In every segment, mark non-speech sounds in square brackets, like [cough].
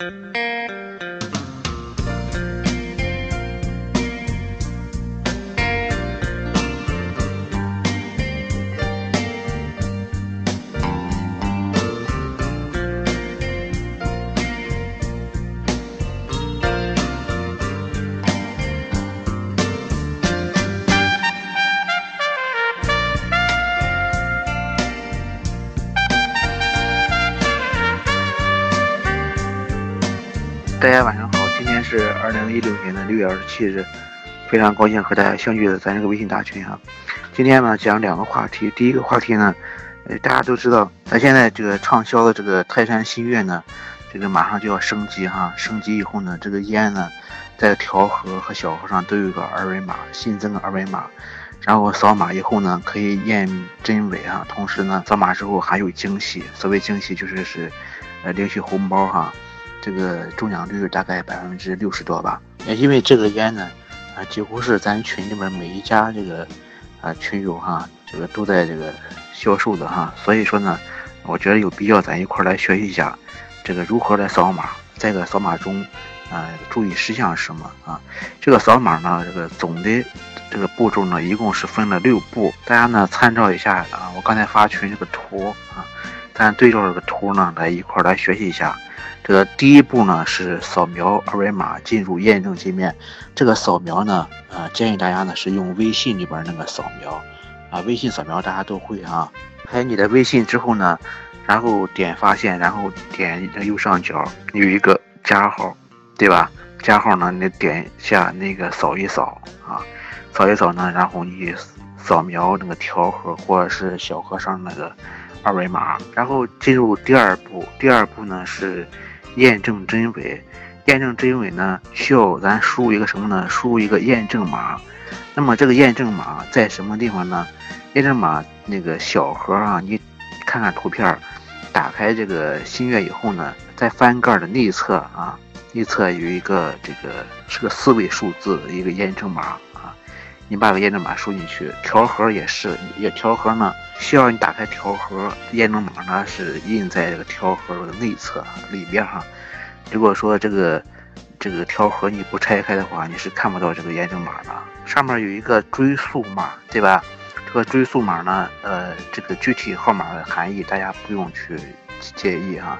Música 大家晚上好，今天是二零一六年的六月二十七日，非常高兴和大家相聚在咱这个微信大群哈。今天呢讲两个话题，第一个话题呢，呃大家都知道，咱现在这个畅销的这个泰山新月呢，这个马上就要升级哈，升级以后呢，这个烟呢，在条盒和小盒上都有个二维码，新增的二维码，然后扫码以后呢，可以验真伪哈，同时呢，扫码之后还有惊喜，所谓惊喜就是是，呃领取红包哈。这个中奖率大概百分之六十多吧，也因为这个烟呢，啊，几乎是咱群里面每一家这个啊群友哈，这个都在这个销售的哈，所以说呢，我觉得有必要咱一块来学习一下这个如何来扫码，在这个扫码中啊注意事项是什么啊？这个扫码呢，这个总的这个步骤呢，一共是分了六步，大家呢参照一下啊，我刚才发群这个图啊，咱对照这个图呢来一块来学习一下。这个第一步呢是扫描二维码进入验证界面。这个扫描呢，啊，建议大家呢是用微信里边那个扫描，啊，微信扫描大家都会啊。开你的微信之后呢，然后点发现，然后点右上角有一个加号，对吧？加号呢，你点一下那个扫一扫啊，扫一扫呢，然后你扫描那个条盒或者是小盒上那个二维码，然后进入第二步。第二步呢是。验证真伪，验证真伪呢，需要咱输入一个什么呢？输入一个验证码。那么这个验证码在什么地方呢？验证码那个小盒啊，你看看图片，打开这个新月以后呢，在翻盖的内侧啊，内侧有一个这个是个四位数字一个验证码啊，你把个验证码输进去。条盒也是，也条盒呢，需要你打开条盒，验证码呢是印在这个条盒的内侧里边哈。如果说这个这个条盒你不拆开的话，你是看不到这个验证码的。上面有一个追溯码，对吧？这个追溯码呢，呃，这个具体号码的含义大家不用去介意哈。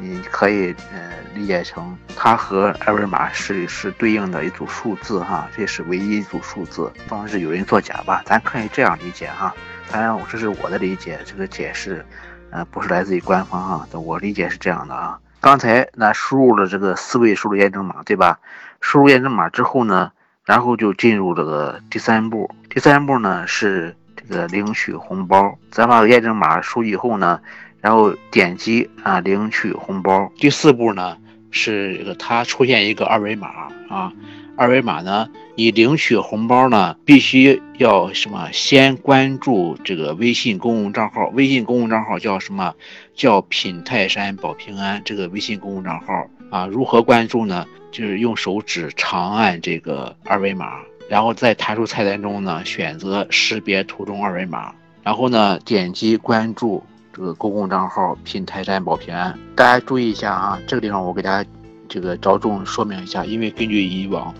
你可以呃理解成它和二维码是是对应的一组数字哈，这是唯一一组数字，防止有人作假吧？咱可以这样理解哈。当然我，这是我的理解，这个解释呃不是来自于官方哈，我理解是这样的啊。刚才那输入了这个四位数的验证码，对吧？输入验证码之后呢，然后就进入这个第三步。第三步呢是这个领取红包。咱把验证码输以后呢，然后点击啊领取红包。第四步呢是它出现一个二维码啊。二维码呢？你领取红包呢，必须要什么？先关注这个微信公共账号，微信公共账号叫什么？叫品泰山保平安。这个微信公共账号啊，如何关注呢？就是用手指长按这个二维码，然后在弹出菜单中呢，选择识别图中二维码，然后呢，点击关注这个公共账号品泰山保平安。大家注意一下啊，这个地方我给大家这个着重说明一下，因为根据以往。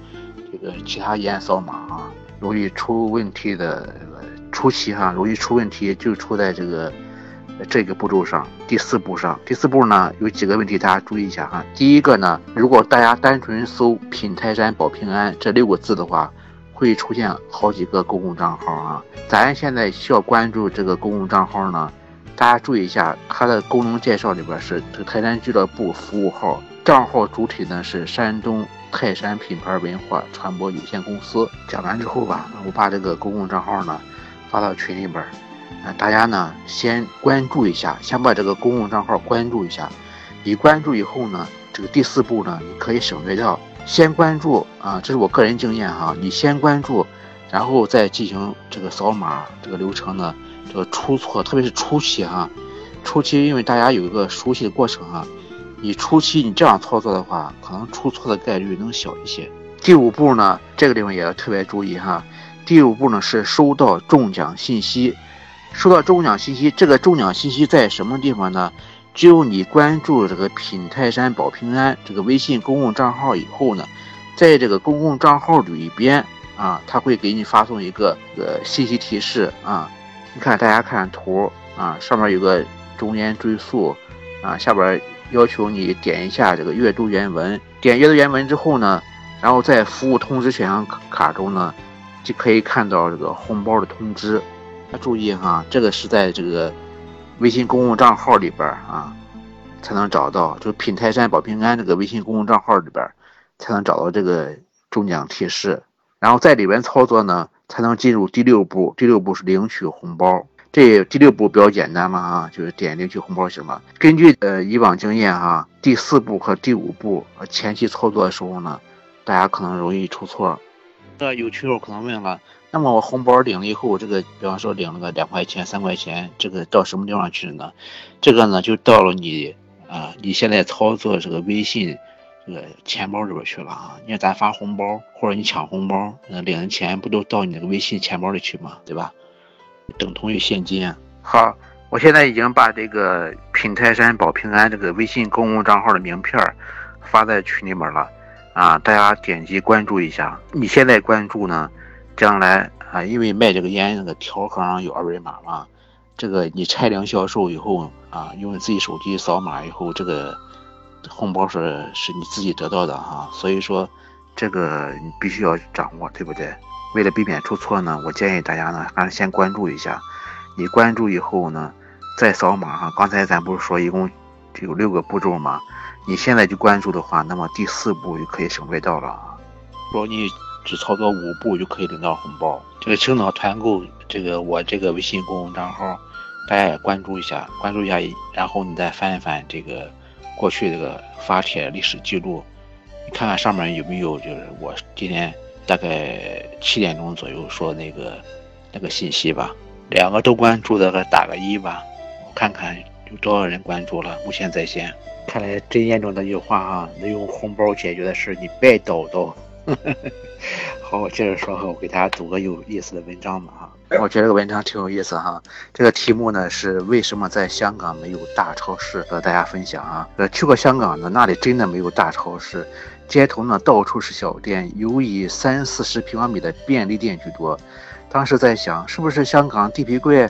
这个其他烟扫码啊，容易出问题的初期哈，容易出问题就出在这个这个步骤上，第四步上。第四步呢有几个问题，大家注意一下哈。第一个呢，如果大家单纯搜“品泰山保平安”这六个字的话，会出现好几个公共账号啊。咱现在需要关注这个公共账号呢，大家注意一下，它的功能介绍里边是这泰山俱乐部服务号，账号主体呢是山东。泰山品牌文化传播有限公司讲完之后吧，我把这个公共账号呢发到群里边儿，啊，大家呢先关注一下，先把这个公共账号关注一下。你关注以后呢，这个第四步呢，你可以省略掉，先关注啊，这是我个人经验哈，你先关注，然后再进行这个扫码这个流程呢，这个出错，特别是初期哈，初期因为大家有一个熟悉的过程哈。你初期你这样操作的话，可能出错的概率能小一些。第五步呢，这个地方也要特别注意哈。第五步呢是收到中奖信息，收到中奖信息，这个中奖信息在什么地方呢？只有你关注这个品泰山保平安这个微信公共账号以后呢，在这个公共账号里边啊，他会给你发送一个呃信息提示啊。你看大家看图啊，上面有个中间追溯啊，下边要求你点一下这个阅读原文。点阅读原文之后呢，然后在服务通知选项卡中呢，就可以看到这个红包的通知。注意哈，这个是在这个微信公共账号里边啊，才能找到，就品泰山保平安这个微信公共账号里边才能找到这个中奖提示，然后在里边操作呢，才能进入第六步。第六步是领取红包，这第六步比较简单嘛啊，就是点领取红包行了。根据呃以往经验哈，第四步和第五步前期操作的时候呢，大家可能容易出错。那有群友可能问了。那么我红包领了以后，这个比方说领了个两块钱、三块钱，这个到什么地方去了呢？这个呢就到了你啊，你现在操作这个微信这个钱包里边去了啊。你看咱发红包或者你抢红包，那领的钱不都到你那个微信钱包里去吗？对吧？等同于现金。好，我现在已经把这个品泰山保平安这个微信公共账号的名片发在群里面了啊，大家点击关注一下。你现在关注呢？将来啊，因为卖这个烟那个条盒上有二维码嘛，这个你拆量销售以后啊，用自己手机扫码以后，这个红包是是你自己得到的哈，所以说这个你必须要掌握，对不对？为了避免出错呢，我建议大家呢还是先关注一下，你关注以后呢再扫码哈。刚才咱不是说一共有六个步骤吗？你现在就关注的话，那么第四步就可以省略掉了啊。如果你只操作五步就可以领到红包。这个青岛团购，这个我这个微信公共账号，大家也关注一下，关注一下，然后你再翻一翻这个过去这个发帖历史记录，你看看上面有没有就是我今天大概七点钟左右说那个那个信息吧。两个都关注的，打个一吧，我看看有多少人关注了。目前在线，看来真验证那句话啊，能用红包解决的事，你别叨叨。呵呵呵 [laughs] 好，我接着说哈，我给大家读个有意思的文章吧哈。我觉得这个文章挺有意思哈。这个题目呢是为什么在香港没有大超市？和大家分享啊。呃，去过香港的那里真的没有大超市，街头呢到处是小店，尤以三四十平方米的便利店居多。当时在想，是不是香港地皮贵，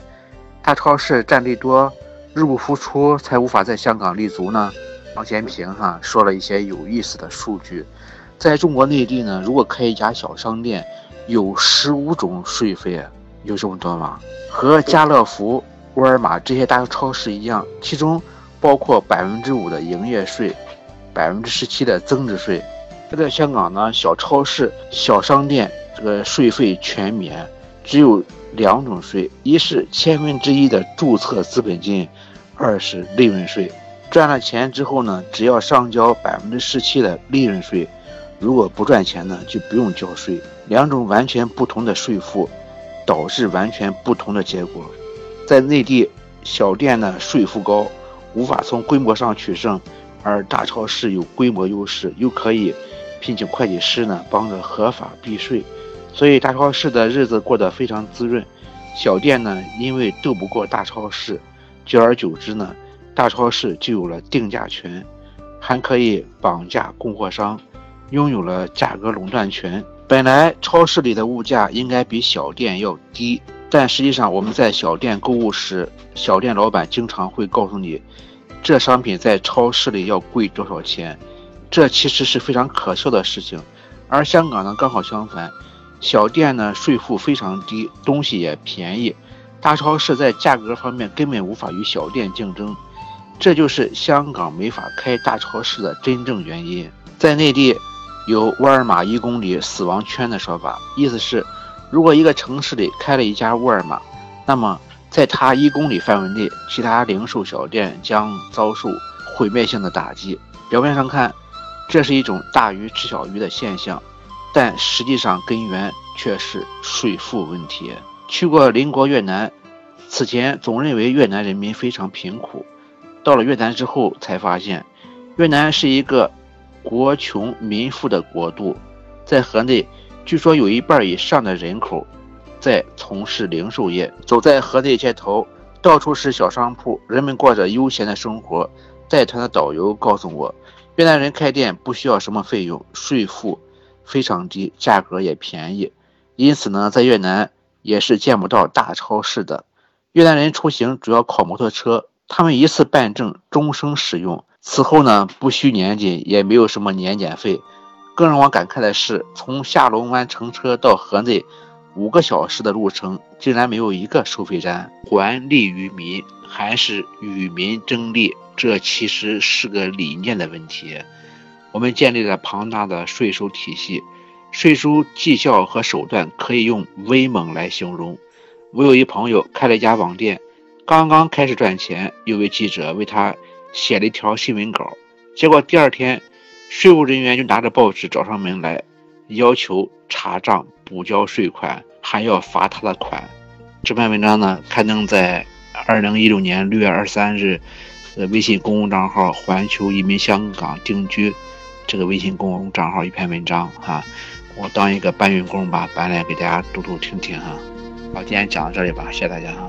大超市占地多，入不敷出，才无法在香港立足呢？王建平哈说了一些有意思的数据。在中国内地呢，如果开一家小商店，有十五种税费，有这么多吗？和家乐福、沃尔玛这些大超市一样，其中包括百分之五的营业税，百分之十七的增值税。在香港呢，小超市、小商店这个税费全免，只有两种税：一是千分之一的注册资本金，二是利润税。赚了钱之后呢，只要上交百分之十七的利润税。如果不赚钱呢，就不用交税。两种完全不同的税负，导致完全不同的结果。在内地，小店呢税负高，无法从规模上取胜；而大超市有规模优势，又可以聘请会计师呢帮着合法避税，所以大超市的日子过得非常滋润。小店呢，因为斗不过大超市，久而久之呢，大超市就有了定价权，还可以绑架供货商。拥有了价格垄断权。本来超市里的物价应该比小店要低，但实际上我们在小店购物时，小店老板经常会告诉你，这商品在超市里要贵多少钱。这其实是非常可笑的事情。而香港呢，刚好相反，小店呢税负非常低，东西也便宜，大超市在价格方面根本无法与小店竞争。这就是香港没法开大超市的真正原因。在内地。有沃尔玛一公里死亡圈的说法，意思是，如果一个城市里开了一家沃尔玛，那么在它一公里范围内，其他零售小店将遭受毁灭性的打击。表面上看，这是一种大鱼吃小鱼的现象，但实际上根源却是税负问题。去过邻国越南，此前总认为越南人民非常贫苦，到了越南之后才发现，越南是一个。国穷民富的国度，在河内，据说有一半以上的人口在从事零售业。走在河内街头，到处是小商铺，人们过着悠闲的生活。带团的导游告诉我，越南人开店不需要什么费用，税负非常低，价格也便宜。因此呢，在越南也是见不到大超市的。越南人出行主要靠摩托车，他们一次办证终生使用。此后呢，不需年检，也没有什么年检费。更让我感慨的是，从下龙湾乘车到河内。五个小时的路程，竟然没有一个收费站，还利于民还是与民争利？这其实是个理念的问题。我们建立了庞大的税收体系，税收绩效和手段可以用威猛来形容。我有一朋友开了一家网店，刚刚开始赚钱，有位记者为他写了一条新闻稿，结果第二天，税务人员就拿着报纸找上门来，要求查账。补交税款还要罚他的款。这篇文章呢刊登在二零一六年六月二十三日，呃，微信公共账号“环球移民香港定居”这个微信公共账号一篇文章哈。我当一个搬运工吧，搬来给大家读读听听哈。好，今天讲到这里吧，谢谢大家哈。